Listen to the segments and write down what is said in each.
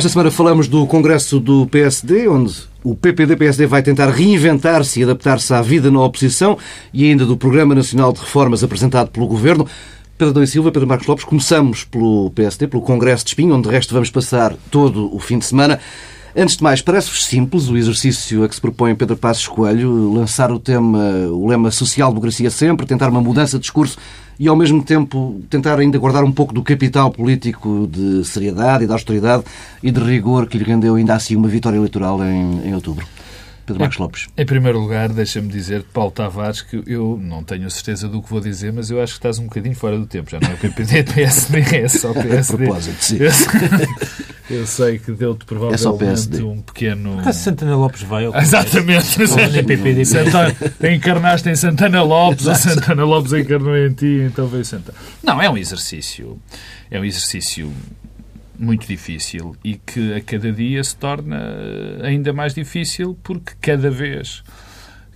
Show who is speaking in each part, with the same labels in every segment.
Speaker 1: Esta semana falamos do Congresso do PSD, onde o PPD-PSD vai tentar reinventar-se e adaptar-se à vida na oposição e ainda do Programa Nacional de Reformas apresentado pelo Governo. Pedro Adão Silva, Pedro Marcos Lopes, começamos pelo PSD, pelo Congresso de Espinho, onde de resto vamos passar todo o fim de semana. Antes de mais, parece-vos simples o exercício a que se propõe Pedro Passos Coelho, lançar o tema, o lema social-democracia sempre, tentar uma mudança de discurso e, ao mesmo tempo, tentar ainda guardar um pouco do capital político de seriedade e de austeridade e de rigor que lhe rendeu ainda assim uma vitória eleitoral em, em outubro. Pedro Marcos Lopes.
Speaker 2: Em primeiro lugar, deixa-me dizer, Paulo Tavares, que eu não tenho a certeza do que vou dizer, mas eu acho que estás um bocadinho fora do tempo. Já não é PPD, é PSD, é só PSD.
Speaker 1: A propósito, sim.
Speaker 2: Eu sei que deu-te provavelmente é um pequeno.
Speaker 3: A Santana Lopes vai ao
Speaker 2: Exatamente.
Speaker 3: PPD.
Speaker 2: Santana, encarnaste em Santana Lopes, a Santana Lopes encarnou em ti, então veio Santana. Não, é um exercício. É um exercício muito difícil e que a cada dia se torna ainda mais difícil porque cada vez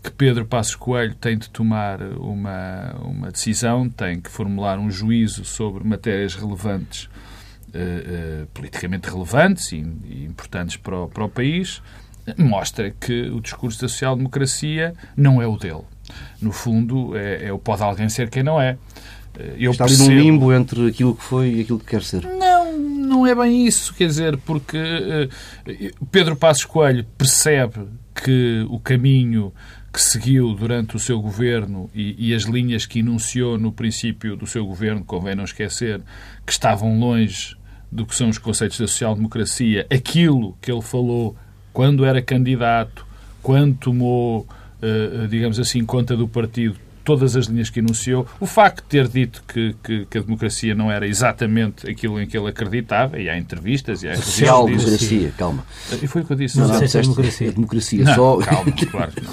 Speaker 2: que Pedro Passos Coelho tem de tomar uma, uma decisão, tem que formular um juízo sobre matérias relevantes, uh, uh, politicamente relevantes e, e importantes para o, para o país, mostra que o discurso da social-democracia não é o dele. No fundo, é, é o pode alguém ser quem não é.
Speaker 1: Eu Está percebo... ali num limbo entre aquilo que foi e aquilo que quer ser.
Speaker 2: Não, não é bem isso. Quer dizer, porque uh, Pedro Passos Coelho percebe que o caminho que seguiu durante o seu governo e, e, as linhas que enunciou no princípio do seu governo, convém não esquecer, que estavam longe do que são os conceitos da social-democracia, aquilo que ele falou quando era candidato, quando tomou, uh, digamos assim, conta do partido, todas as linhas que enunciou. O facto de ter dito que, que, que, a democracia não era exatamente aquilo em que ele acreditava, e há entrevistas, e há
Speaker 1: Social-democracia, calma.
Speaker 2: E foi o que eu disse.
Speaker 1: Não, não, não, não democracia. democracia não, só...
Speaker 2: calma, claro que não.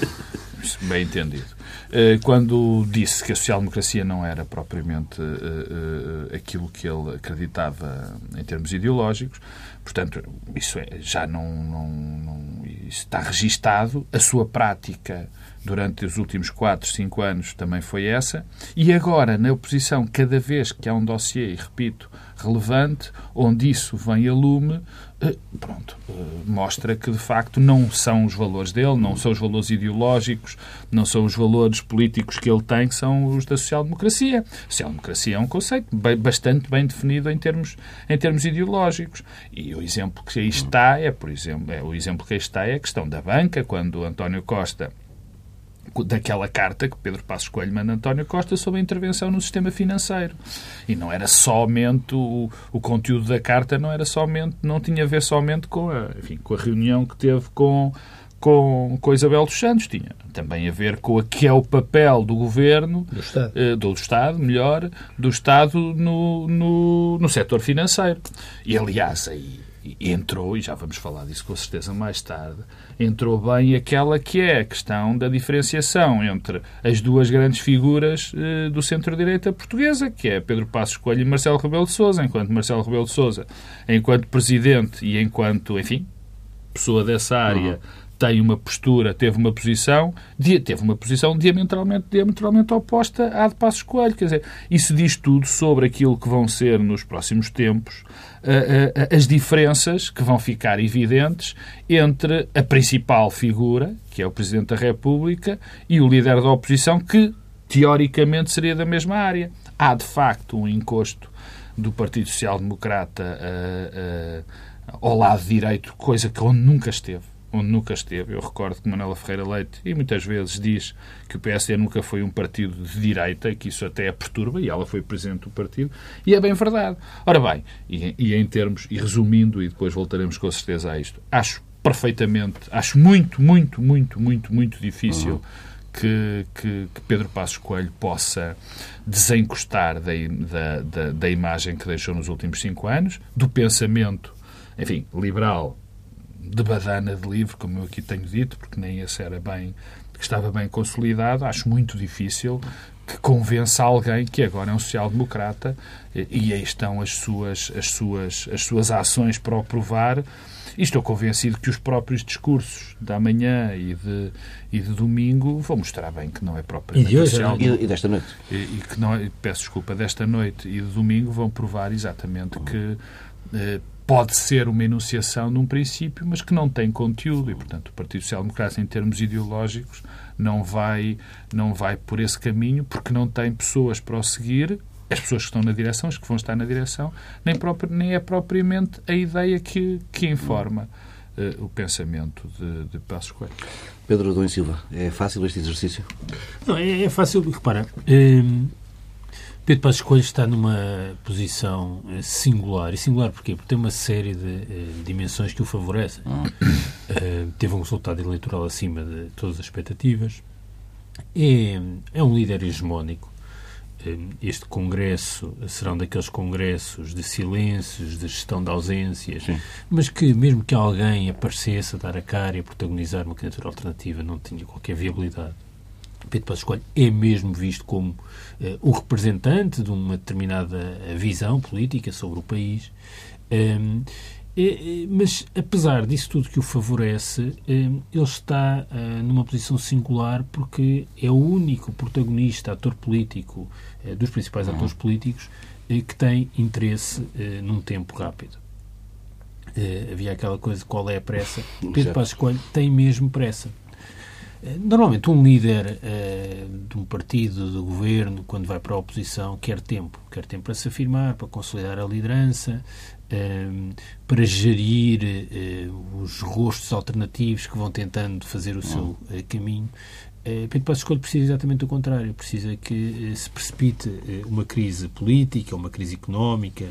Speaker 2: Bem entendido. Eh, quando disse que a social-democracia não era propriamente uh, uh, aquilo que ele acreditava em termos ideológicos, portanto, isso é, já não, não, não isso está registado. A sua prática durante os últimos 4, 5 anos também foi essa. E agora, na oposição, cada vez que há um dossiê, e repito, relevante, onde isso vem a lume, eh, pronto, eh, mostra que de facto não são os valores dele, não são os valores ideológicos, não são os valores políticos que ele tem, que são os da social-democracia. Social-democracia é um conceito bastante bem definido em termos, em termos ideológicos. E o exemplo que aí está é, por exemplo, é, o exemplo que aí está é a questão da banca, quando António Costa daquela carta que Pedro Passos Coelho manda António Costa sobre a intervenção no sistema financeiro. E não era somente o, o conteúdo da carta, não era somente, não tinha a ver somente com a, enfim, com a reunião que teve com com, com Isabel dos Santos, tinha também a ver com o que é o papel do governo,
Speaker 3: do Estado,
Speaker 2: eh, do Estado melhor, do Estado no, no, no setor financeiro. E, aliás, aí entrou, e já vamos falar disso com certeza mais tarde, entrou bem aquela que é a questão da diferenciação entre as duas grandes figuras eh, do centro-direita portuguesa, que é Pedro Passos Coelho e Marcelo Rebelo de Sousa, enquanto Marcelo Rebelo de Sousa, enquanto presidente e enquanto, enfim, pessoa dessa área, uhum tem uma postura, teve uma posição, teve uma posição diametralmente, diametralmente oposta à de Passos Coelho. Quer dizer, isso diz tudo sobre aquilo que vão ser nos próximos tempos as diferenças que vão ficar evidentes entre a principal figura, que é o Presidente da República, e o líder da oposição, que teoricamente seria da mesma área. Há, de facto, um encosto do Partido Social Democrata ao lado direito, coisa que onde nunca esteve onde nunca esteve. Eu recordo que Manuela Ferreira Leite, e muitas vezes diz que o PSD nunca foi um partido de direita, que isso até a perturba, e ela foi presidente do partido, e é bem verdade. Ora bem, e, e em termos, e resumindo, e depois voltaremos com certeza a isto, acho perfeitamente, acho muito, muito, muito, muito, muito difícil uhum. que, que, que, Pedro Passos Coelho possa desencostar da, da, da, da imagem que deixou nos últimos cinco anos, do pensamento, enfim, liberal de badana de livro, como eu aqui tenho dito, porque nem esse era bem, que estava bem consolidado, acho muito difícil que convença alguém que agora é um social-democrata e aí estão as suas, as, suas, as suas ações para o provar. E estou convencido que os próprios discursos da manhã e de, e de domingo vão mostrar bem que não é propriamente
Speaker 1: e hoje, social. E, e desta noite.
Speaker 2: E, e, que não, é, peço desculpa, desta noite e de domingo vão provar exatamente que eh, pode ser uma enunciação de um princípio, mas que não tem conteúdo e, portanto, o Partido Social Democrata, em termos ideológicos, não vai, não vai por esse caminho porque não tem pessoas para o seguir, as pessoas que estão na direção, as que vão estar na direção, nem, próprio, nem é propriamente a ideia que, que informa uh, o pensamento de, de Passos Coelho.
Speaker 1: Pedro Adão Silva, é fácil este exercício?
Speaker 3: Não, é, é fácil, repara, hum, Pedro Passos Coelho está numa posição eh, singular. E singular porquê? Porque tem uma série de uh, dimensões que o favorecem. Uh, teve um resultado eleitoral acima de todas as expectativas. É, é um líder hegemónico. Uh, este congresso será um daqueles congressos de silêncios, de gestão de ausências, Sim. mas que, mesmo que alguém aparecesse a dar a cara e a protagonizar uma candidatura alternativa, não tinha qualquer viabilidade. Pedro Passos Coelho é mesmo visto como uh, o representante de uma determinada eh, visão política sobre o país. Um, é, mas, apesar disso tudo que o favorece, ele está uh, numa posição singular porque é o único protagonista, ator político, dos principais uhum. atores políticos, que tem interesse num tempo rápido. havia aquela coisa, qual é a pressa? Pedro Passos Coelho tem mesmo pressa. Normalmente, um líder uh, de um partido, do governo, quando vai para a oposição, quer tempo. Quer tempo para se afirmar, para consolidar a liderança, uh, para gerir uh, os rostos alternativos que vão tentando fazer o seu caminho. Uh, Pedro Passos Coelho precisa exatamente do contrário. Precisa que se precipite uma crise política, uma crise económica,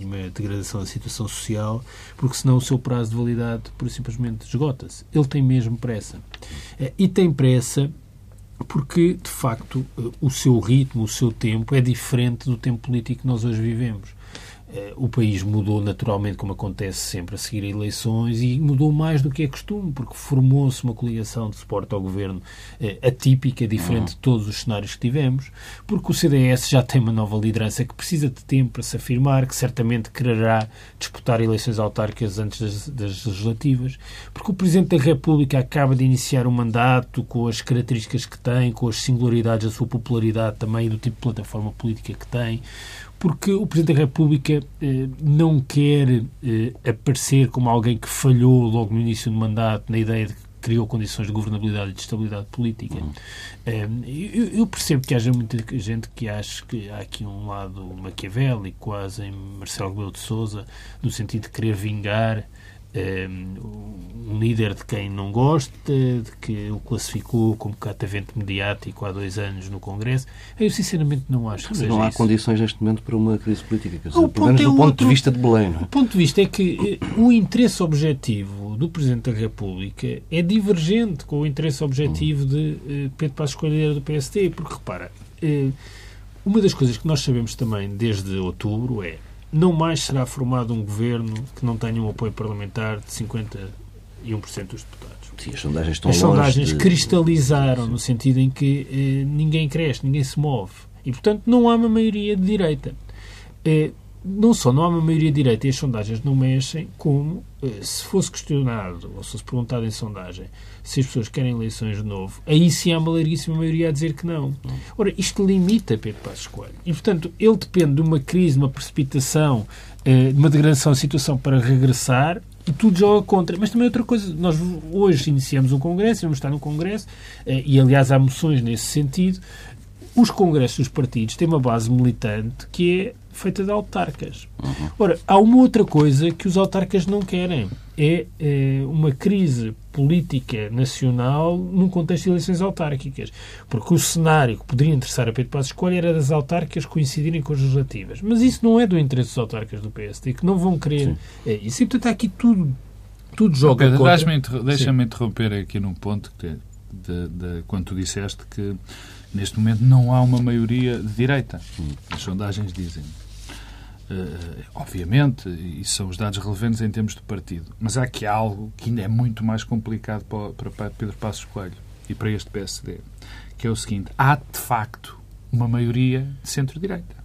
Speaker 3: uma degradação da situação social, porque senão o seu prazo de validade, por simplesmente, esgota-se. Ele tem mesmo pressa. Eh, e tem pressa porque, de facto, eh, o seu ritmo, o seu tempo é diferente do tempo político que nós hoje vivemos. Eh, o país mudou naturalmente, como acontece sempre a seguir a eleições, e mudou mais do que é costume, porque formou-se uma coligação de suporte ao governo eh, atípica, diferente de todos os cenários que tivemos, porque o CDS já tem uma nova liderança que precisa de tempo para se afirmar, que certamente quererá disputar eleições autárquicas antes das, das legislativas, porque o Presidente da República acaba de iniciar um mandato com as características que tem, com as singularidades da sua popularidade também e do tipo de plataforma política que tem porque o Presidente da República eh, não quer eh, aparecer como alguém que falhou logo no início do mandato na ideia de que criou condições de governabilidade e de estabilidade política. Uhum. Eh, eu, eu, percebo que haja muita gente que acha que há aqui um lado maquiavélico, quase em Marcelo Rebelo de Sousa, no sentido de querer vingar um líder de quem não gosta, de que o classificou como catavento mediático há dois anos no Congresso. Eu, sinceramente, não acho que
Speaker 1: Mas
Speaker 3: seja
Speaker 1: não há
Speaker 3: isso.
Speaker 1: condições neste momento para uma crise política. Dizer, pelo menos do é ponto outro... de vista de Belém. Não é?
Speaker 3: O ponto de vista é que eh, o interesse objetivo do Presidente da República é divergente com o interesse objetivo de eh, Pedro Passos Coelho do PSD, porque, repara, eh, uma das coisas que nós sabemos também desde outubro é não mais será formado um governo que não tenha um apoio parlamentar de 51% dos deputados.
Speaker 1: Sim, as sondagens estão
Speaker 3: As sondagens
Speaker 1: de...
Speaker 3: cristalizaram Sim. no sentido em que eh, ninguém cresce, ninguém se move. E, portanto, não há uma maioria de direita. Eh, não só não há uma maioria direita e as sondagens não mexem, como eh, se fosse questionado, ou se fosse perguntado em sondagem, se as pessoas querem eleições de novo, aí sim há uma larguíssima maioria a dizer que não. Ora, isto limita Pedro Passos Coelho. E, portanto, ele depende de uma crise, de uma precipitação, eh, de uma degradação da situação para regressar e tudo joga contra. Mas também outra coisa, nós hoje iniciamos um congresso, vamos estar no congresso, eh, e aliás há moções nesse sentido, os congressos dos partidos têm uma base militante que é feita de autarcas. Uhum. Ora, há uma outra coisa que os autarcas não querem. É, é, uma crise política nacional num contexto de eleições autárquicas. Porque o cenário que poderia interessar a Pedro Passos Coelho era das autárquicas coincidirem com as legislativas. Mas isso não é do interesse dos autarcas do PSD, que não vão querer é, isso. E, portanto, há aqui tudo, tudo joga
Speaker 2: Pedro, contra... Deixa-me interromper aqui num ponto que, de, de, quando tu disseste que neste momento não há uma maioria de direita. As sondagens dizem. Uh, obviamente, isso são os dados relevantes em termos de partido. Mas há aqui algo que ainda é muito mais complicado para, para Pedro Passos Coelho e para este PSD, que é o seguinte: há de facto uma maioria de centro-direita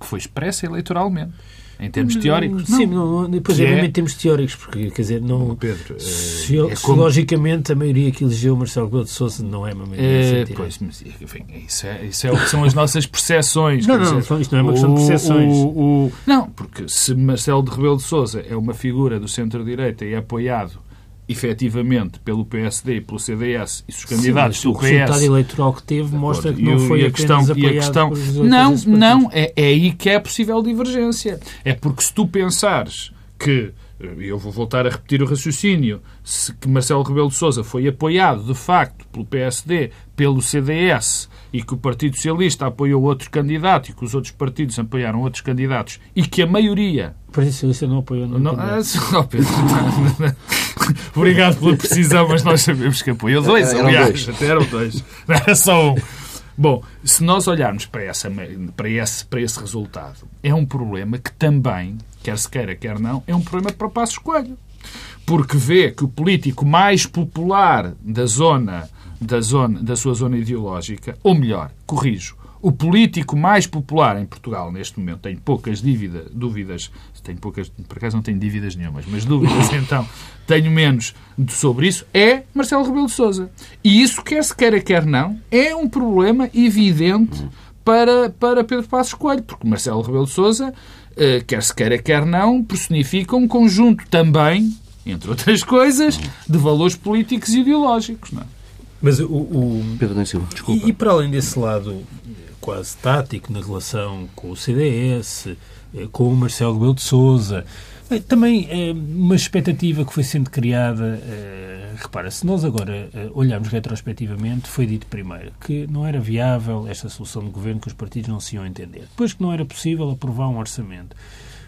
Speaker 2: que foi expressa eleitoralmente. Em termos teóricos.
Speaker 3: Sim, não, depois é
Speaker 2: é-
Speaker 3: mesmo em termos teóricos, porque, quer dizer, não...
Speaker 2: Pedro, eh,
Speaker 3: Sio-
Speaker 2: é como-
Speaker 3: Sociologicamente, a maioria que elegeu Marcelo Rebelo de Sousa não é uma maioria
Speaker 2: É, pois, mas enfim, isso é, isso é o que são as nossas percepções.
Speaker 3: Não, não,
Speaker 2: dizer,
Speaker 3: isto não é uma questão de percepções.
Speaker 2: o- o- não, porque se Marcelo de Rebelo de Sousa é uma figura do centro-direita e é apoiado efetivamente pelo PSD e pelo CDS e se os candidatos
Speaker 3: Sim,
Speaker 2: do
Speaker 3: mas o resultado
Speaker 2: PS
Speaker 3: eleitoral que teve mostra que não foi
Speaker 2: e a questão, e a questão não, não, é, é aí que é possível divergência. É porque se tu pensares que, eu vou voltar a repetir o raciocínio, se que Marcelo Rebelo de Sousa foi apoiado de facto pelo PSD, pelo CDS e que o Partido Socialista apoiou outro candidato e que os outros partidos apoiaram outros candidatos e que a maioria
Speaker 3: O Partido Socialista não apoiou nenhum
Speaker 2: não,
Speaker 3: candidato.
Speaker 2: ah, Pedro. Obrigado pela precisão, mas nós sabemos que apoiou dois,
Speaker 1: Eram
Speaker 2: aliás,
Speaker 1: dois.
Speaker 2: até eram dois. Não era só um. Bom, se nós olharmos para, essa, para, esse, para esse resultado, é um problema que também, quer se queira, quer não, é um problema para o Passos Coelho. Porque vê que o político mais popular da zona, da zona, da sua zona ideológica, ou melhor, corrijo, o político mais popular em Portugal neste momento, tenho poucas dívida, dúvidas, tenho poucas, por acaso não tenho dívidas nenhumas, mas dúvidas então tenho menos sobre isso, é Marcelo Rebelo de Sousa. E isso, quer se queira, quer não, é um problema evidente para, para Pedro Passos Coelho, porque Marcelo Rebelo de Sousa, eh, quer se queira, quer não, personifica um conjunto também, entre outras coisas, de valores políticos e ideológicos. Não é?
Speaker 3: Mas o, o-
Speaker 1: Pedro Silva, desculpa.
Speaker 3: E, e para além desse lado quase tático na relação com o CDS, eh, com o Marcelo Rebelo de Sousa, eh, também eh, uma expectativa que foi sendo criada, repara, se nós agora olharmos retrospectivamente, foi dito primeiro que não era viável esta solução de governo, que os partidos não se iam entender. Depois que não era possível aprovar um orçamento.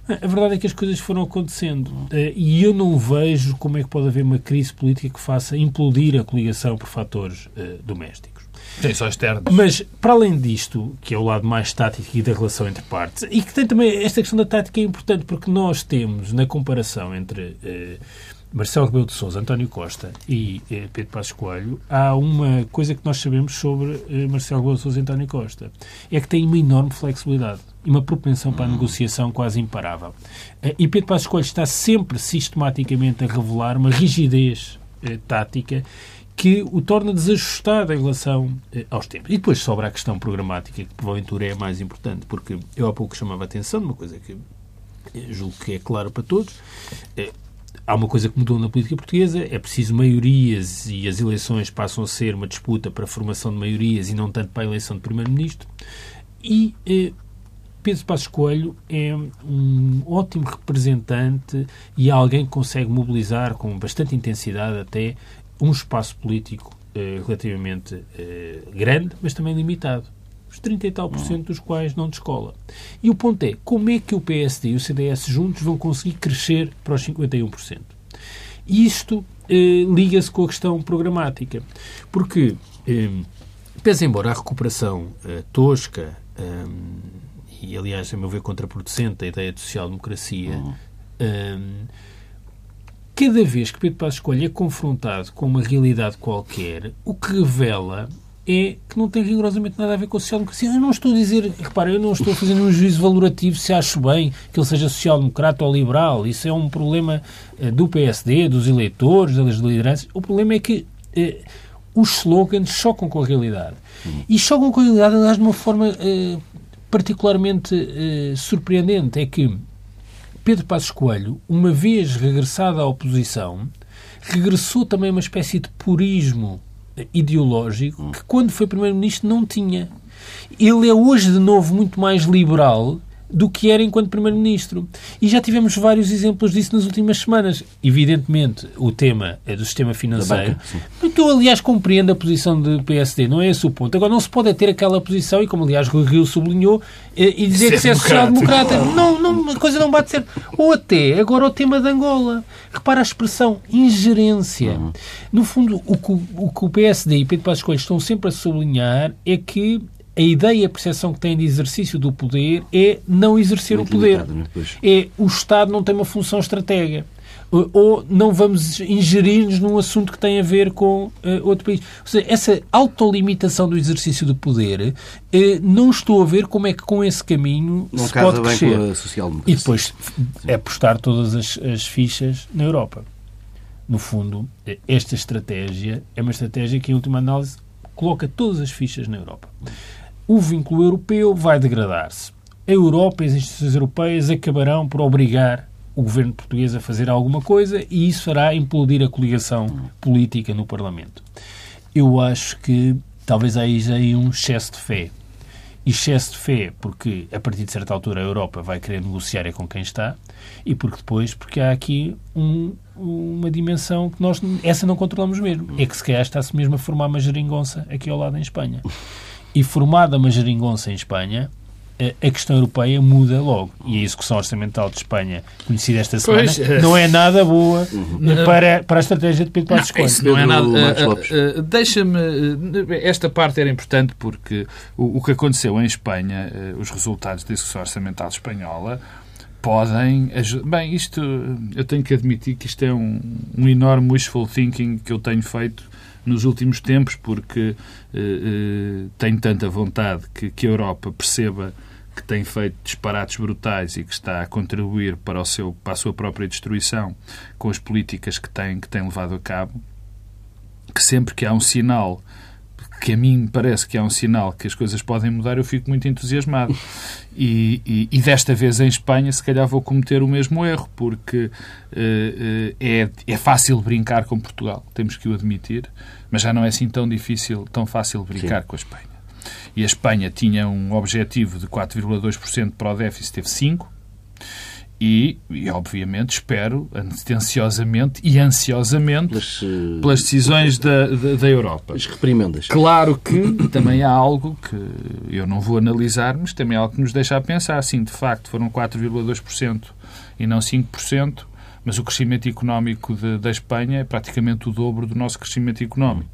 Speaker 3: A verdade é que as coisas foram acontecendo e eu não vejo como é que pode haver uma crise política que faça implodir a coligação por fatores domésticos.
Speaker 2: Tem só externos.
Speaker 3: Mas, para além disto, que é o lado mais tático e da relação entre partes, e que tem também esta questão da tática é importante, porque nós temos, na comparação entre eh, Marcelo Rebelo de Sousa, António Costa e eh, Pedro Passos Coelho, há uma coisa que nós sabemos sobre eh, Marcelo Rebelo de Sousa e António Costa. É que tem uma enorme flexibilidade e uma propensão para a negociação quase imparável. Eh, e Pedro Passos Coelho está sempre sistematicamente a revelar uma rigidez eh, tática que o torna desajustado em relação eh, aos tempos. E depois sobra a questão programática, que porventura é a mais importante, porque eu há pouco chamava a atenção de uma coisa que eh, julgo que é clara para todos. Eh, há uma coisa que mudou na política portuguesa, é preciso maiorias e as eleições passam a ser uma disputa para a formação de maiorias e não tanto para a eleição de primeiro-ministro. E eh, Pedro Passos Coelho é um ótimo representante e alguém que consegue mobilizar com bastante intensidade até um espaço político eh, relativamente eh, grande, mas também limitado. Os 30 e tal por cento dos quais não descola. E o ponto é, como é que o PSD e o CDS juntos vão conseguir crescer para os 51%? E isto eh, liga-se com a questão programática. Porque, eh, pese embora a recuperação eh, tosca eh, e, aliás, a meu ver, contraproducente a ideia de social-democracia, eh, cada vez que Pedro Passos Coelho é confrontado com uma realidade qualquer, o que revela é que não tem rigorosamente nada a ver com a social-democracia. Eu não estou a dizer, repara, eu não estou a fazer um juízo valorativo se acho bem que ele seja social-democrata ou liberal. Isso é um problema eh, do PSD, dos eleitores, das lideranças. O problema é que eh, os slogans chocam com a realidade. E chocam com a realidade, aliás, de uma forma eh, particularmente eh, surpreendente. É que Pedro Passos Coelho, uma vez regressado à oposição, regressou também a uma espécie de purismo ideológico que quando foi Primeiro-Ministro não tinha. Ele é hoje, de novo, muito mais liberal do que era enquanto Primeiro-Ministro. E já tivemos vários exemplos disso nas últimas semanas. Evidentemente, o tema é do sistema financeiro. Que eu, aliás, compreendo a posição do PSD, não é esse o ponto. Agora, não se pode é ter aquela posição, e como, aliás, Rui Rio sublinhou, eh, e dizer
Speaker 2: Ser
Speaker 3: que se é social-democrata. Não, não, a coisa não bate certo. Ou até, agora, o tema de Angola. Repara a expressão ingerência. No fundo, o que o, o que o PSD e Pedro Passos Coelho estão sempre a sublinhar é que a ideia e a percepção que têm de exercício do poder é não exercer
Speaker 1: Muito
Speaker 3: o poder.
Speaker 1: limitado, não é?
Speaker 3: O Estado não tem uma função estratégica. Ou- não vamos ingerir-nos num assunto que tem a ver com eh, outro país. Ou seja, essa autolimitação do exercício do poder, eh, não estou a ver como é que com esse caminho
Speaker 1: Não
Speaker 3: se pode crescer. E depois é apostar todas as, as fichas na Europa. No fundo, esta estratégia é uma estratégia que, em última análise, coloca todas as fichas na Europa. O vínculo europeu vai degradar-se. A Europa e as instituições europeias acabarão por obrigar o governo português a fazer alguma coisa e isso fará implodir a coligação política no Parlamento. Eu acho que talvez aí já há um excesso de fé excesso de fé, porque a partir de certa altura a Europa vai querer negociar é com quem está, e porque depois, porque há aqui um- uma dimensão que nós, essa não controlamos mesmo. É que se calhar está-se mesmo a formar uma geringonça aqui ao lado em Espanha. E formada uma geringonça em Espanha, a questão europeia muda logo. E a execução orçamental de Espanha, conhecida esta semana,
Speaker 2: Pois, é.
Speaker 3: não é nada boa para, para a estratégia de Pedro Passos Coelho.
Speaker 2: Isso não é nada. Ah, ah, Deixa-me. Esta parte era importante porque o, o que aconteceu em Espanha, os resultados da execução orçamental espanhola, podem. Bem, isto. Eu tenho que admitir que isto é um, um enorme wishful thinking que eu tenho feito nos últimos tempos porque ah, ah, tenho tanta vontade que, que a Europa perceba que tem feito disparates brutais e que está a contribuir para, o seu, para a sua própria destruição com as políticas que tem, que tem levado a cabo, que sempre que há um sinal, que a mim parece que há um sinal que as coisas podem mudar, eu fico muito entusiasmado. E, e- e desta vez em Espanha, se calhar vou cometer o mesmo erro, porque eh, eh, é, é fácil brincar com Portugal, temos que o admitir, mas já não é assim tão difícil, tão fácil brincar com a Espanha. E a Espanha tinha um objetivo de 4,2% para o déficit, teve 5%. E, e, obviamente, espero ansiosamente e ansiosamente
Speaker 1: Pelas, eh,
Speaker 2: pelas decisões da, da, da Europa.
Speaker 1: as reprimendas.
Speaker 2: Claro que também há algo que eu não vou analisar, mas também há algo que nos deixa a pensar. Sim, de facto, foram 4,2% e não 5%, mas o crescimento económico de- da Espanha é praticamente o dobro do nosso crescimento económico.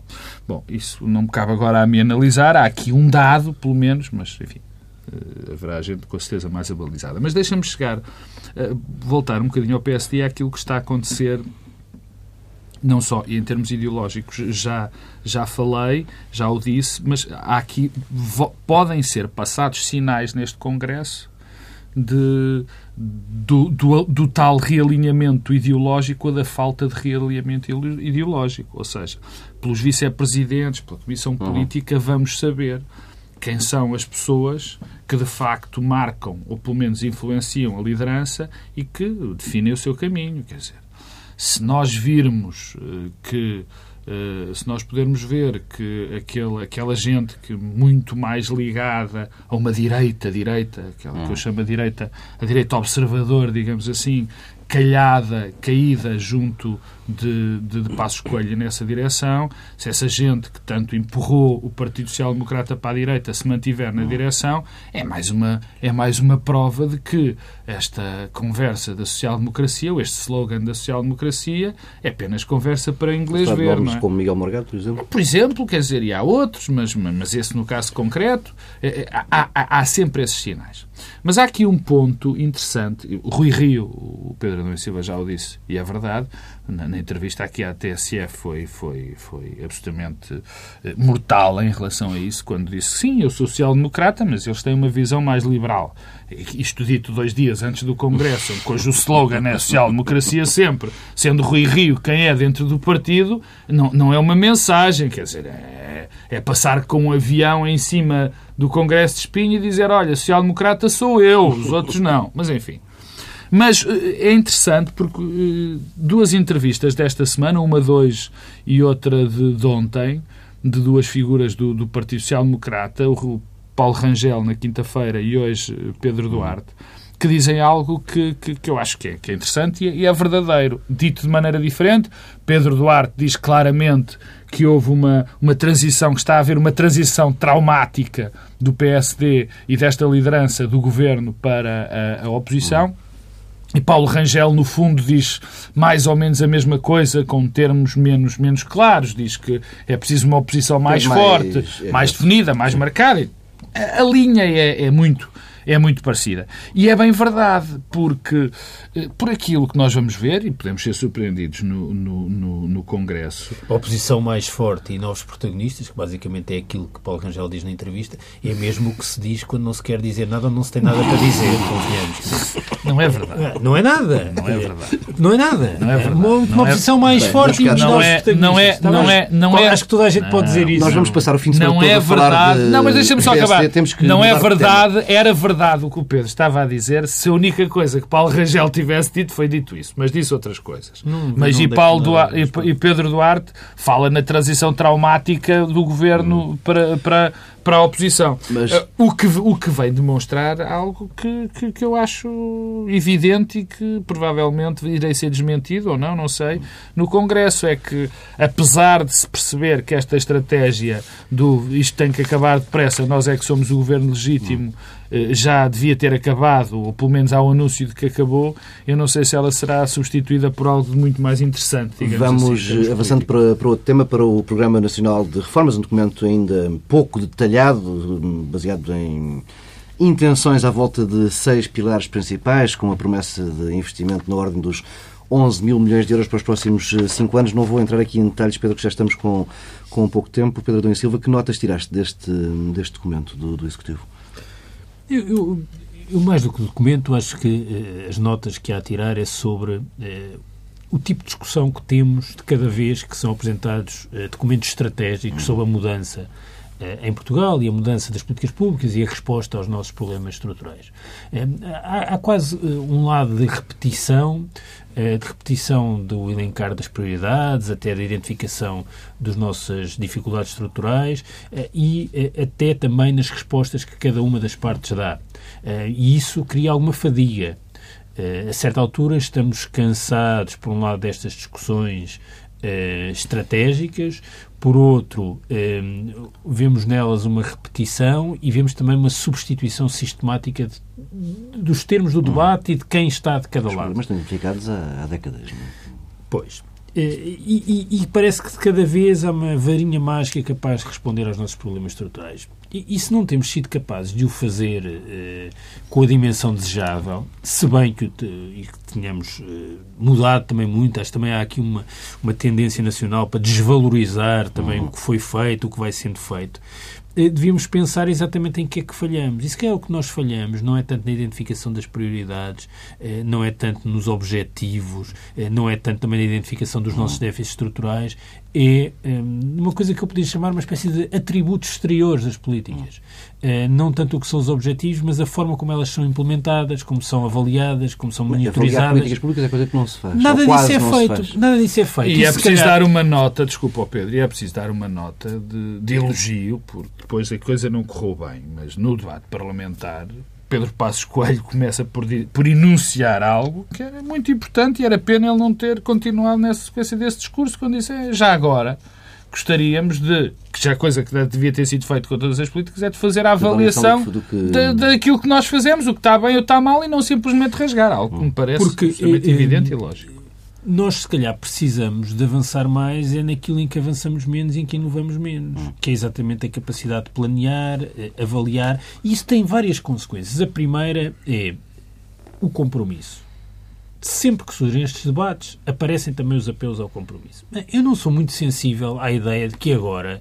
Speaker 2: Bom, isso não me cabe agora a me analisar. Há aqui um dado, pelo menos, mas enfim, haverá gente com certeza mais abalizada. Mas deixa-me chegar, eh, voltar um bocadinho ao PSD, àquilo que está a acontecer não só e em termos ideológicos já já falei já o disse mas há aqui podem ser passados sinais neste congresso de do, do, do tal realinhamento ideológico ou da falta de realinhamento ide- ideológico. Ou seja pelos vice-presidentes pela comissão política vamos saber quem são as pessoas que de facto marcam ou pelo menos influenciam a liderança e que definem o seu caminho. Quer dizer se nós virmos eh, que eh, se nós pudermos ver que aquele, aquela gente que muito mais ligada a uma direita, direita, aquela que eu chamo a direita, a direita observador, digamos assim, calhada, caída junto de, de, de Passos Coelho nessa direção, se essa gente que tanto empurrou o Partido Social Democrata para a direita se mantiver na direção, é mais uma, é mais uma prova de que esta conversa da social-democracia, ou este slogan da social-democracia, é apenas conversa para inglês
Speaker 1: de
Speaker 2: ver, não é?
Speaker 1: como Miguel Morgado, por exemplo.
Speaker 2: Por exemplo, quer dizer, e há outros, mas, mas esse no caso concreto, é, é, há, há- há sempre esses sinais. Mas há aqui um ponto interessante. O Rui Rio, o Pedro Adão Silva já o disse, e é verdade, na, na entrevista aqui à TSF foi, foi, foi absolutamente eh, mortal em relação a isso, quando disse sim, eu sou social-democrata, mas eles têm uma visão mais liberal. Isto dito dois dias antes do Congresso, cujo slogan é social-democracia sempre, sendo Rui Rio quem é dentro do partido, não, não é uma mensagem, quer dizer, é, é passar com um avião em cima do Congresso de Espinho e dizer, olha, social-democrata sou eu, os outros não. Mas enfim. Mas eh, é interessante porque eh, duas entrevistas desta semana, uma de hoje e outra de, de ontem, de duas figuras do, do Partido Social Democrata, o Paulo Rangel na quinta-feira e hoje eh, Pedro Duarte, que dizem algo que, que, que eu acho que é, que é interessante e é, e é verdadeiro. Dito de maneira diferente, Pedro Duarte diz claramente que houve uma, uma transição, que está a haver uma transição traumática do PSD e desta liderança do governo para a, a oposição. E Paulo Rangel, no fundo, diz mais ou menos a mesma coisa, com termos menos, menos claros. Diz que é preciso uma oposição mais,
Speaker 1: mais-
Speaker 2: forte,
Speaker 1: é.
Speaker 2: mais definida, mais marcada. a, a linha é, é muito é muito parecida. E é bem verdade, porque eh, por aquilo que nós vamos ver, e podemos ser surpreendidos no, no, no, no Congresso.
Speaker 3: A oposição mais forte e novos protagonistas, que basicamente é aquilo que Paulo Rangel diz na entrevista, é mesmo o que se diz quando não se quer dizer nada ou não se tem nada para dizer,
Speaker 2: Não é verdade.
Speaker 3: Ah, não é nada.
Speaker 2: Não é verdade.
Speaker 3: Não é nada.
Speaker 2: Não é verdade.
Speaker 3: Uma,
Speaker 2: é-
Speaker 3: oposição mais
Speaker 1: Bem,
Speaker 3: forte e os
Speaker 2: não
Speaker 3: novos
Speaker 2: é-
Speaker 3: protagonistas.
Speaker 2: não é- não
Speaker 3: bem?
Speaker 2: é- não é-
Speaker 3: Acho que toda a gente pode dizer isso.
Speaker 1: Nós vamos passar o fim de semana
Speaker 2: Não
Speaker 1: todo
Speaker 2: é
Speaker 1: a falar
Speaker 2: verdade.
Speaker 1: de
Speaker 2: Não, mas deixa-me só acabar.
Speaker 1: Temos que
Speaker 2: não é verdade, era verdade o que o Pedro estava a dizer se a única coisa que Paulo Rangel tivesse dito foi dito isso, mas disse outras coisas.
Speaker 3: Não-
Speaker 2: mas
Speaker 3: não
Speaker 2: e, Paulo Duarte, e, e Pedro Duarte fala na transição traumática do governo para, para, para a oposição.
Speaker 1: Mas-
Speaker 2: Eh, O, que, o que vem demonstrar algo que, que, que eu acho evidente e que provavelmente irei ser desmentido ou não, não sei, no Congresso. É que, apesar de se perceber que esta estratégia do isto tem que acabar depressa, nós é que somos o governo legítimo, eh, já devia ter acabado, ou pelo menos há um anúncio de que acabou, eu não sei se ela será substituída por algo muito mais interessante. digamos
Speaker 1: Vamos
Speaker 2: assim,
Speaker 1: avançando para, para outro tema, para o Programa Nacional de Reformas, um documento ainda pouco detalhado, baseado em intenções à volta de seis pilares principais, com a promessa de investimento na ordem dos 11 mil milhões de euros para os próximos eh, cinco anos. Não vou entrar aqui em detalhes, Pedro, que já estamos com, com pouco tempo. Pedro Adão Silva, que notas tiraste deste, deste documento do, do Executivo?
Speaker 3: Eu, eu- eu, mais do que o documento, acho que eh, as notas que há a tirar é sobre eh, o tipo de discussão que temos de cada vez que são apresentados eh, documentos estratégicos sobre a mudança em Portugal e a mudança das políticas públicas e a resposta aos nossos problemas estruturais. Eh, há, há quase eh, um lado de repetição, eh, de repetição do elencar das prioridades, até da identificação das nossas dificuldades estruturais eh, e eh, até também nas respostas que cada uma das partes dá. Eh, E isso cria alguma fadiga. Eh, a certa altura estamos cansados, por um lado, destas discussões eh, estratégicas, por outro, eh, vemos nelas uma repetição e vemos também uma substituição sistemática de- dos termos do debate e de quem está de cada
Speaker 1: Os
Speaker 3: lado.
Speaker 1: problemas estão implicados há, há décadas. Não é?
Speaker 3: Pois. Eh, E, e- e parece que de cada vez há uma varinha mágica capaz de responder aos nossos problemas estruturais. E, e se não temos sido capazes de o fazer eh, com a dimensão desejável, se bem que, e que tenhamos eh, mudado também muito, acho que também há aqui uma, uma tendência nacional para desvalorizar também o que foi feito, o que vai sendo feito, eh, devíamos pensar exatamente em que é que falhamos. E se calhar o que nós falhamos não é tanto na identificação das prioridades, eh, não é tanto nos objetivos, eh, não é tanto também na identificação dos nossos déficits estruturais, é eh, uma coisa que eu podia chamar uma espécie de atributos exteriores das políticas. Eh, Não tanto o que são os objetivos, mas a forma como elas são implementadas, como são avaliadas, como são
Speaker 1: Avaliar
Speaker 3: monitorizadas.
Speaker 1: políticas públicas é coisa que não se faz.
Speaker 3: Nada disso é
Speaker 1: não se
Speaker 3: feito.
Speaker 1: faz.
Speaker 3: Nada disso é feito.
Speaker 2: E é
Speaker 3: se
Speaker 2: preciso
Speaker 3: calhar-
Speaker 2: dar uma nota, desculpa, Pedro, e é preciso dar uma nota de, de elogio, porque depois a coisa não correu bem, mas no debate parlamentar, Pedro Passos Coelho começa por, por enunciar algo que era muito importante e era pena ele não ter continuado nessa sequência desse discurso quando disse, "É, já agora, gostaríamos de, que já é coisa que devia ter sido feita com todas as políticas, é de fazer a avaliação
Speaker 1: do que-
Speaker 2: da- daquilo que nós fazemos, o que está bem ou está mal, e não simplesmente rasgar algo que me parece
Speaker 3: Porque,
Speaker 2: absolutamente
Speaker 3: eh,
Speaker 2: evidente
Speaker 3: eh,
Speaker 2: e lógico.
Speaker 3: Nós, se calhar, precisamos de avançar mais é naquilo em que avançamos menos e em que inovamos menos, que é exatamente a capacidade de planear, eh, avaliar. E isso tem várias consequências. A primeira é o compromisso. Sempre que surgem estes debates, aparecem também os apelos ao compromisso. Eu não sou muito sensível à ideia de que agora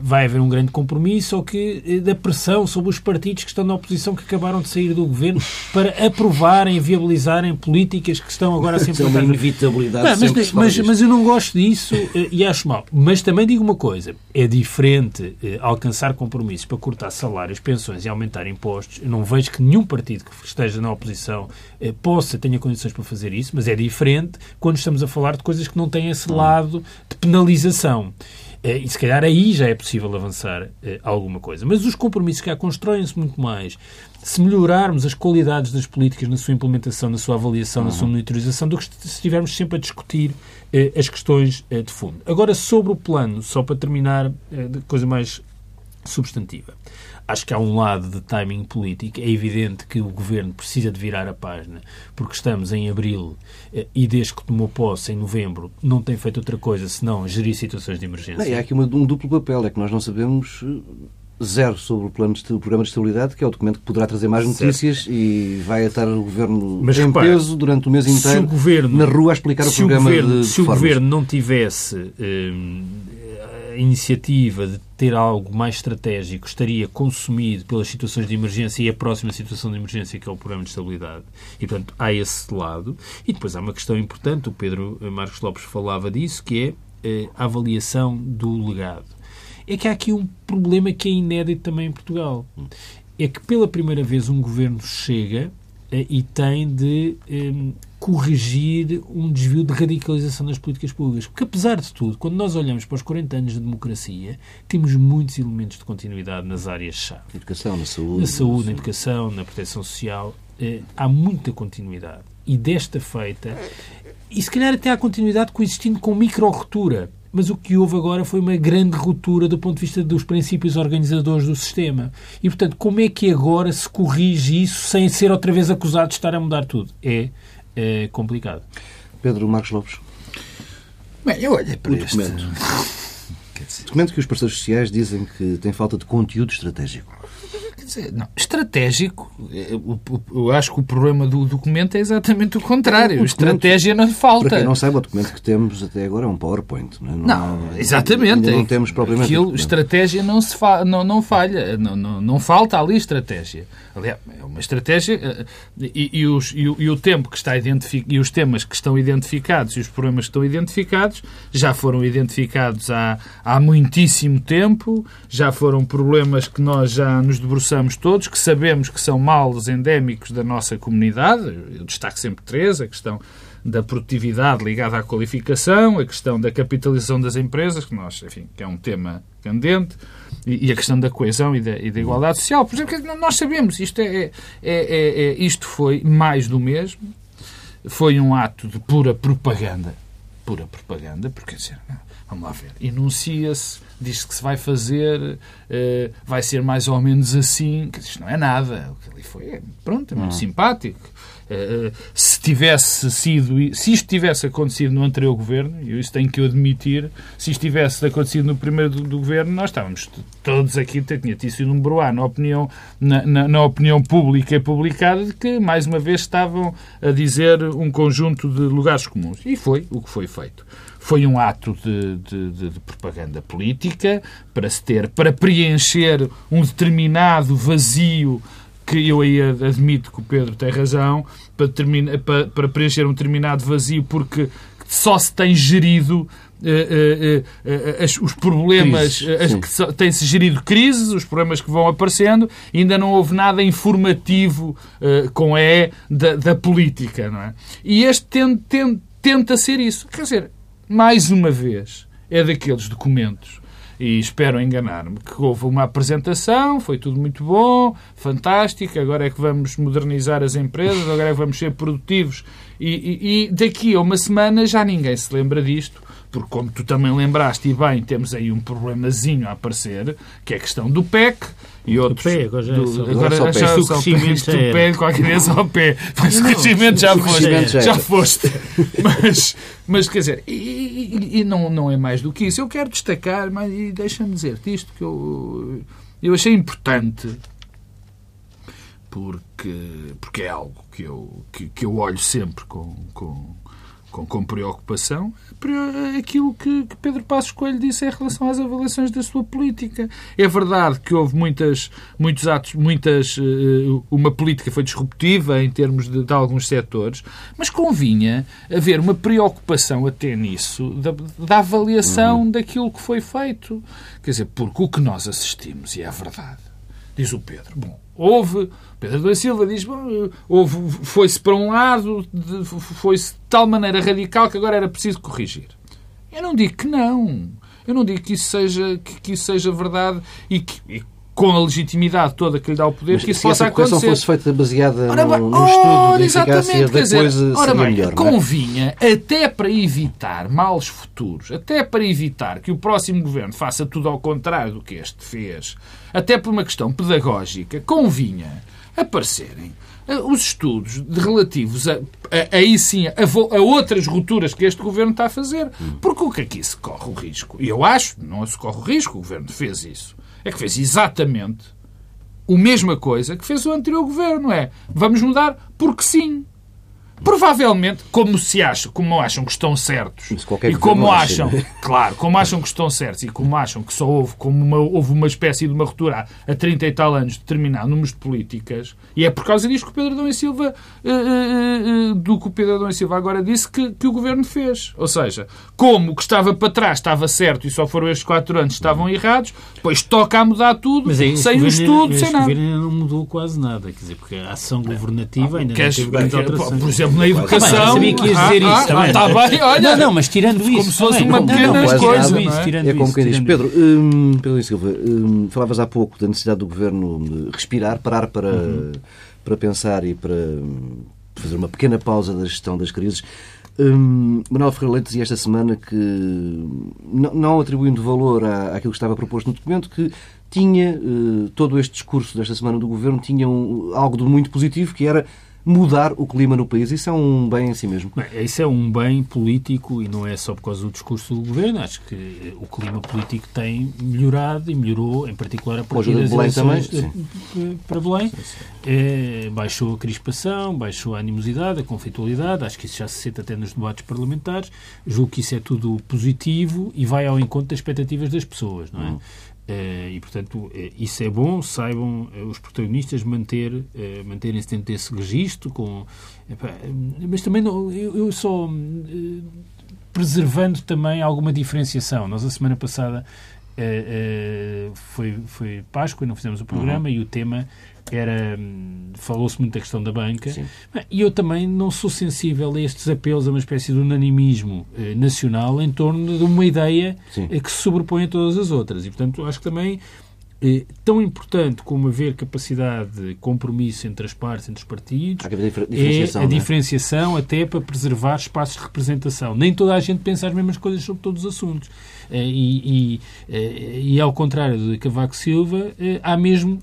Speaker 3: vai haver um grande compromisso ou que eh, da pressão sobre os partidos que estão na oposição que acabaram de sair do governo para aprovarem, viabilizarem políticas que estão agora
Speaker 1: Isso é uma inevitabilidade
Speaker 3: Não,
Speaker 1: sempre
Speaker 3: mas, mas, mas eu não gosto disso eh, e acho mal. Mas também digo uma coisa: é diferente eh, alcançar compromissos para cortar salários, pensões e aumentar impostos. Eu não vejo que nenhum partido que esteja na oposição eh, possa, tenha condições para fazer isso, mas é diferente quando estamos a falar de coisas que não têm esse lado de penalização. Eh, E se calhar aí já é possível avançar eh, alguma coisa. Mas os compromissos que há constroem-se muito mais se melhorarmos as qualidades das políticas na sua implementação, na sua avaliação, na sua monitorização, do que se estivermos sempre a discutir eh, as questões eh, de fundo. Agora, sobre o plano, só para terminar, eh, de coisa mais substantiva. Acho que há um lado de timing político. É evidente que o governo precisa de virar a página, porque estamos em abril eh, e desde que tomou posse em novembro não tem feito outra coisa senão gerir situações de emergência.
Speaker 1: Não, e há aqui uma- um duplo papel, é que nós não sabemos eh, zero sobre o, plano de, o programa de estabilidade, que é o documento que poderá trazer mais notícias certo. e vai atar o Governo Mas, em repara, peso durante o mês inteiro o governo, na rua a explicar o programa
Speaker 3: o governo,
Speaker 1: de,
Speaker 3: Se o Governo não tivesse hum, a iniciativa de ter algo mais estratégico, estaria consumido pelas situações de emergência e a próxima situação de emergência, que é o programa de estabilidade. E, portanto, há esse lado. E depois há uma questão importante, o Pedro Marcos Lopes falava disso, que é eh, a avaliação do legado é que há aqui um problema que é inédito também em Portugal. É que pela primeira vez um governo chega e tem de um, corrigir um desvio de radicalização das políticas públicas. Porque, apesar de tudo, quando nós olhamos para os 40 anos de democracia, temos muitos elementos de continuidade nas áreas-chave.
Speaker 1: Na educação, na saúde.
Speaker 3: Na saúde, na educação, na proteção social. Eh, há muita continuidade. E desta feita, e se calhar até há continuidade coexistindo com micro-ruptura mas o que houve agora foi uma grande ruptura do ponto de vista dos princípios organizadores do sistema. E, portanto, como é que agora se corrige isso sem ser outra vez acusado de estar a mudar tudo? É, é complicado.
Speaker 1: Pedro Marcos Lopes.
Speaker 2: Bem, eu olhei para
Speaker 1: o este... documento. Documento que os parceiros sociais dizem que tem falta de conteúdo estratégico.
Speaker 2: Quer dizer, não, estratégico, eu acho que o problema do documento é exatamente o contrário. O Estratégia não falta.
Speaker 1: Para quem não sabe, o documento que temos até agora é um PowerPoint. Não, é?
Speaker 2: não, não exatamente.
Speaker 1: Não temos propriamente.
Speaker 2: Aquilo, estratégia não, se fa, não, não falha, não, não, não falta ali estratégia. Aliás, é uma estratégia eh, e, e, os, e, e o tempo que está identificado, e os temas que estão identificados e os problemas que estão identificados já foram identificados há, há muitíssimo tempo, já foram problemas que nós já nos debruçamos todos, que sabemos que são males endémicos da nossa comunidade. Eu destaco sempre três: a questão da produtividade ligada à qualificação, a questão da capitalização das empresas, que nós, enfim, que é um tema candente, e, a questão da coesão e da, e da igualdade social. Por exemplo, nós sabemos, isto, é, é, é, é, isto foi mais do mesmo, foi um ato de pura propaganda, pura propaganda, porque, dizer, vamos lá ver, enuncia-se diz que se vai fazer, uh, vai ser mais ou menos assim. Isto não é nada. O que ali foi, pronto, é muito hum. simpático. Uh, se tivesse sido, se isto tivesse acontecido no anterior governo, e isso tenho que eu admitir, se isto tivesse acontecido no primeiro do, do governo, nós estávamos todos aqui, tinha sido um broá na opinião, na, na, na, opinião pública e publicada de que, mais uma vez, estavam a dizer um conjunto de lugares comuns. E foi o que foi feito foi um ato de, de, de, propaganda política para se ter, para preencher um determinado vazio que eu aí admito que o Pedro tem razão, para, termina, para, para preencher um determinado vazio porque só se tem gerido uh, uh, uh, os problemas, que tem-se gerido crises, os problemas que vão aparecendo, ainda não houve nada informativo com E da, da, política, não é? E este tenta, tenta, tenta ser isso. Quer dizer, mais uma vez, é daqueles documentos e espero enganar-me, que houve uma apresentação, foi tudo muito bom, fantástico, agora é que vamos modernizar as empresas, agora é que vamos ser produtivos e, e, e daqui a uma semana já ninguém se lembra disto porque como tu também lembraste e bem, temos aí um problemazinho a aparecer, que é a questão do PEC e outros...
Speaker 3: Do pé, agora já,
Speaker 2: do, agora já, já, o crescimento do pé, qualquer vez ao pé. Mas o crescimento já foste. Já foste. Mas, mas quer dizer, e, e, e, não, não é mais do que isso. Eu quero destacar, mas deixa-me dizer-te isto que eu, eu achei importante porque, porque é algo que eu, que, que eu olho sempre com, com, com, com preocupação, aquilo que, que, Pedro Passos Coelho disse em relação às avaliações da sua política. É verdade que houve muitas, muitos atos, muitas, eh, uma política foi disruptiva em termos de, de alguns setores, mas convinha haver uma preocupação até nisso da, da avaliação uhum. daquilo que foi feito. Quer dizer, porque o que nós assistimos, e é verdade, diz o Pedro, bom, houve Pedro da Silva diz foi-se para um lado, foi-se de tal maneira radical que agora era preciso corrigir. Eu não digo que não. Eu não digo que isso seja, que, que isso seja verdade e que, e com a legitimidade toda que lhe dá o poder, Mas que isso se possa acontecer.
Speaker 1: Se fosse feita baseada ora, no, no estudo de eficácia da dizer, coisa, ora bem, melhor,
Speaker 2: é? convinha, é? até para evitar males futuros, até para evitar que o próximo governo faça tudo ao contrário do que este fez, até por uma questão pedagógica, convinha aparecerem eh, os estudos relativos a, a, aí sim a, a, outras rupturas que este governo está a fazer. Porque o que aqui se corre o risco, e eu acho, não se corre o risco, o governo fez isso, é que fez exatamente a mesma coisa que fez o anterior governo. É, vamos mudar porque sim. Provavelmente, como se acham, como acham que estão certos e como acham, acha, claro, como acham que estão certos e como acham que só houve como uma, houve uma espécie de uma ruptura há 30 e tal anos de determinado número de políticas, e é por causa disso que o Pedro Adão e Silva, uh, uh, uh, do que o Pedro Adão e Silva agora disse que, que o governo fez. Ou seja, como o que estava para trás estava certo e só foram estes quatro anos que estavam errados, pois toca a mudar tudo, Mas é, sem o estudo, sem nada.
Speaker 3: O governo não mudou quase nada, quer dizer, porque a ação governativa ainda Queres, não teve grandes alterações.
Speaker 2: Por exemplo, na educação. Ah,
Speaker 3: sabia que ias dizer ah, isso também.
Speaker 2: Está bem, olha.
Speaker 3: Não, não, mas tirando isso.
Speaker 2: Como se fosse uma pequena coisa.
Speaker 1: É? é como quem diz. Pedro, hum, Pedro Silva, hum, falavas há pouco da necessidade do governo respirar, parar para, uhum. para pensar e para fazer uma pequena pausa da gestão das crises. Hum, Manuel Ferreira Leite dizia esta semana que, não, não atribuindo valor à, àquilo que estava proposto no documento, que tinha, uh, todo este discurso desta semana do Governo tinha um, algo de muito positivo, que era mudar o clima no país. Isso é um bem em si mesmo?
Speaker 3: Bem, isso é um bem político e não é só por causa do discurso do governo. Acho que o clima político tem melhorado e melhorou, em particular, a partir das eleições também, para Belém. Sim, sim. É, baixou a crispação, baixou a animosidade, a conflitualidade. Acho que isso já se sente até nos debates parlamentares. Julgo que isso é tudo positivo e vai ao encontro das expectativas das pessoas, não é? Hum. Uh, e, portanto, uh, isso é bom, saibam uh, os protagonistas manter, manterem-se dentro desse registro, com, mas também não, eu, eu só preservando também alguma diferenciação. Nós, a semana passada, foi, foi Páscoa e não fizemos o programa uhum. e o tema era falou-se muito da questão da banca Sim. e eu também não sou sensível a estes apelos a uma espécie de unanimismo eh, nacional em torno de uma ideia eh, que se sobrepõe a todas as outras e portanto acho que também eh, tão importante como haver capacidade de compromisso entre as partes, entre os partidos, é a é? diferenciação até para preservar espaços de representação. Nem toda a gente pensa as mesmas coisas sobre todos os assuntos. E, e, e ao contrário de Cavaco Silva, há mesmo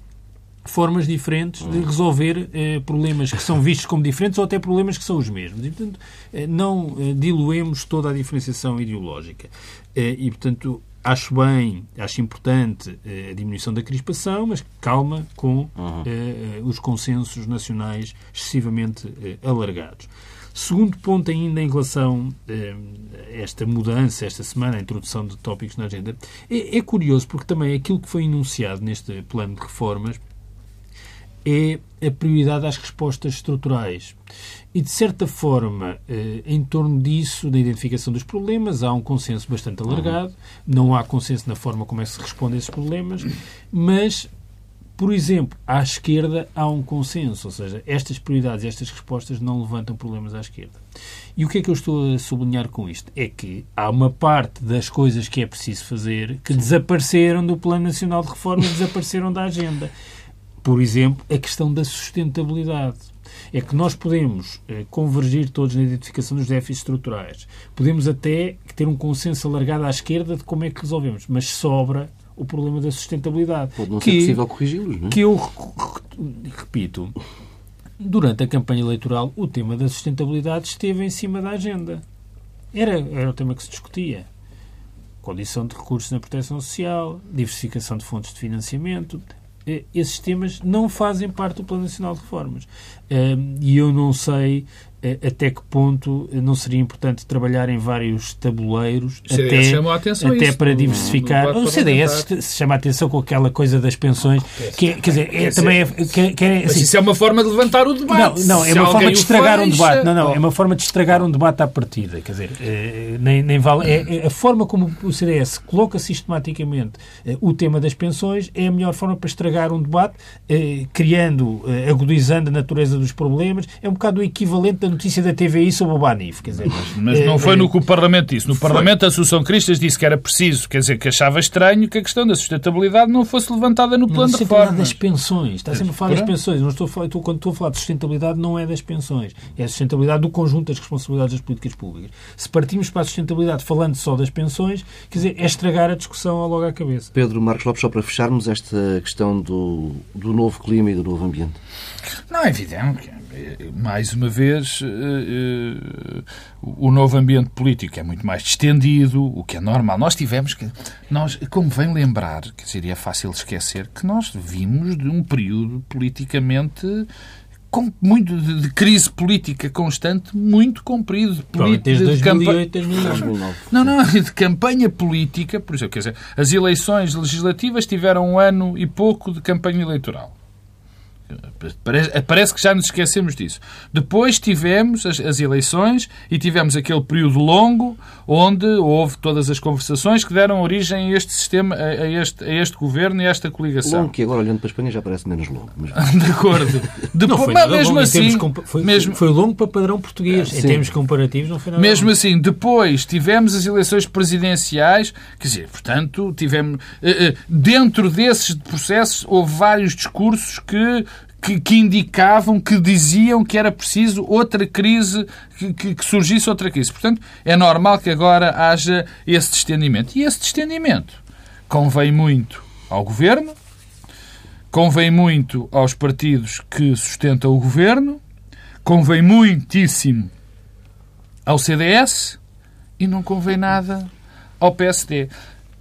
Speaker 3: formas diferentes de resolver eh, problemas que são vistos como diferentes ou até problemas que são os mesmos. E, portanto, eh, não eh, diluemos toda a diferenciação ideológica. Eh, e, portanto, acho bem, acho importante eh, a diminuição da crispação, mas calma com uhum. Eh, os consensos nacionais excessivamente alargados. Segundo ponto ainda em relação a esta mudança, esta semana, a introdução de tópicos na agenda, é, é curioso porque também aquilo que foi enunciado neste plano de reformas é a prioridade às respostas estruturais. E, de certa forma, eh, em torno disso, da identificação dos problemas, há um consenso bastante alargado. Não há consenso na forma como é que se responde a esses problemas, mas, por exemplo, à esquerda há um consenso, ou seja, estas prioridades, estas respostas não levantam problemas à esquerda. E o que é que eu estou a sublinhar com isto? É que há uma parte das coisas que é preciso fazer que desapareceram do Plano Nacional de Reforma e desapareceram da agenda por exemplo, a questão da sustentabilidade. É que nós podemos eh, convergir todos na identificação dos déficits estruturais. Podemos até ter um consenso alargado à esquerda de como é que resolvemos, mas sobra o problema da sustentabilidade.
Speaker 1: Pode não que, ser possível corrigi-los, não é?
Speaker 3: Que eu repito, durante a campanha eleitoral, o tema da sustentabilidade esteve em cima da agenda. Era, era o tema que se discutia. Condição de recursos na proteção social, diversificação de fontes de financiamento, esses temas não fazem parte do Plano Nacional de Reformas. E eu não sei até que ponto não seria importante trabalhar em vários tabuleiros até, até
Speaker 2: isso,
Speaker 3: para diversificar. o CDS se chama a atenção com aquela coisa das pensões, que, quer dizer, é, também é, que, que é,
Speaker 2: assim, isso é uma forma de levantar o debate.
Speaker 3: Não, não é uma forma de estragar um debate. Não, não, é uma forma de estragar um debate à partida. Quer dizer, nem, nem vale. É, é, a forma como o CDS coloca sistematicamente o tema das pensões é a melhor forma para estragar um debate, criando, agudizando a natureza dos problemas. É um bocado o equivalente da notícia da TVI sobre o Banif. Quer dizer,
Speaker 2: mas, não foi no que o Parlamento disse. No foi. Parlamento, a Associação Cristas disse que era preciso, quer dizer, que achava estranho que a questão da sustentabilidade não fosse levantada no plano não, de reforma.
Speaker 3: das pensões. Está sempre a falar das pensões. Não estou a falar, estou, quando estou a falar de sustentabilidade, não é das pensões. É a sustentabilidade do conjunto das responsabilidades das políticas públicas. Se partimos para a sustentabilidade falando só das pensões, quer dizer, é estragar a discussão logo à cabeça.
Speaker 1: Pedro Marcos Lopes, só para fecharmos esta questão do, do novo clima e do novo ambiente.
Speaker 2: Não, é evidente. Mais uma vez, eh, eh, o novo ambiente político é muito mais distendido, o que é normal. Nós tivemos que. Nós, convém lembrar, quer dizer, é fácil esquecer, que nós vimos de um período politicamente com muito de, de, crise política constante, muito comprido.
Speaker 3: De, desde de 2008, 2009.
Speaker 2: Não, não, de campanha política, por exemplo, quer dizer, as eleições legislativas tiveram um ano e pouco de campanha eleitoral. Parece que já nos esquecemos disso. Depois tivemos as, as, eleições e tivemos aquele período longo onde houve todas as conversações que deram origem a este sistema, a, a este, a este governo e a esta coligação.
Speaker 1: Longo que agora, olhando para a Espanha, já parece menos longo.
Speaker 2: Mas... De acordo.
Speaker 3: Depois, não foi mas mesmo assim... Foi, mesmo... foi longo para padrão português. É, em termos comparativos, não foi nada
Speaker 2: Mesmo
Speaker 3: longo.
Speaker 2: assim, depois tivemos as eleições presidenciais, quer dizer, portanto, tivemos... Eh, eh, dentro desses processos houve vários discursos que que, que, indicavam, que diziam que era preciso outra crise, que, que, surgisse outra crise. Portanto, é normal que agora haja esse distendimento. E esse distendimento convém muito ao governo, convém muito aos partidos que sustentam o governo, convém muitíssimo ao CDS e não convém nada ao PSD.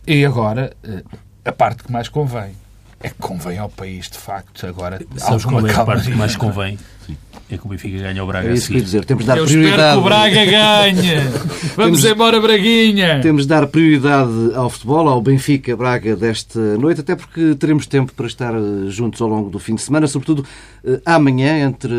Speaker 2: E agora, eh, a parte que mais convém é que convém ao país, de facto, agora
Speaker 3: Sabes qual é a parte que mais convém? Sim. É que o Benfica ganha o Braga
Speaker 1: é isso que eu dizer. Temos de dar
Speaker 2: eu
Speaker 1: prioridade.
Speaker 2: espero que o Braga ganhe. Vamos temos, embora, Braguinha.
Speaker 1: Temos de dar prioridade ao futebol, ao Benfica Braga desta noite, até porque teremos tempo para estar eh, juntos ao longo do fim de semana, sobretudo amanhã, entre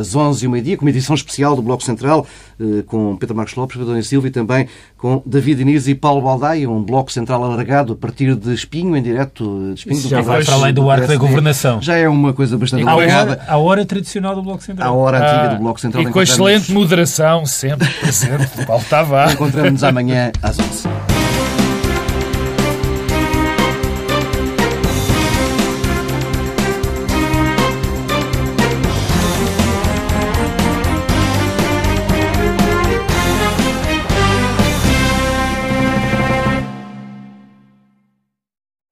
Speaker 1: as 11 e o meio-dia, com uma edição especial do Bloco Central, eh, com Pedro Marcos Lopes, Pedro Silva e também com David Inês e Paulo Baldaia, um Bloco Central alargado a partir de Espinho, em direto de Espinho.
Speaker 3: Isso já vai para além do arco da governação.
Speaker 1: Já é uma coisa bastante
Speaker 3: alargada. A hora tradicional do Bloco Central
Speaker 1: hora antiga do Bloco Central.
Speaker 2: E com excelente moderação, sempre presente, Paulo Tavares.
Speaker 1: Encontramos-nos amanhã às 11.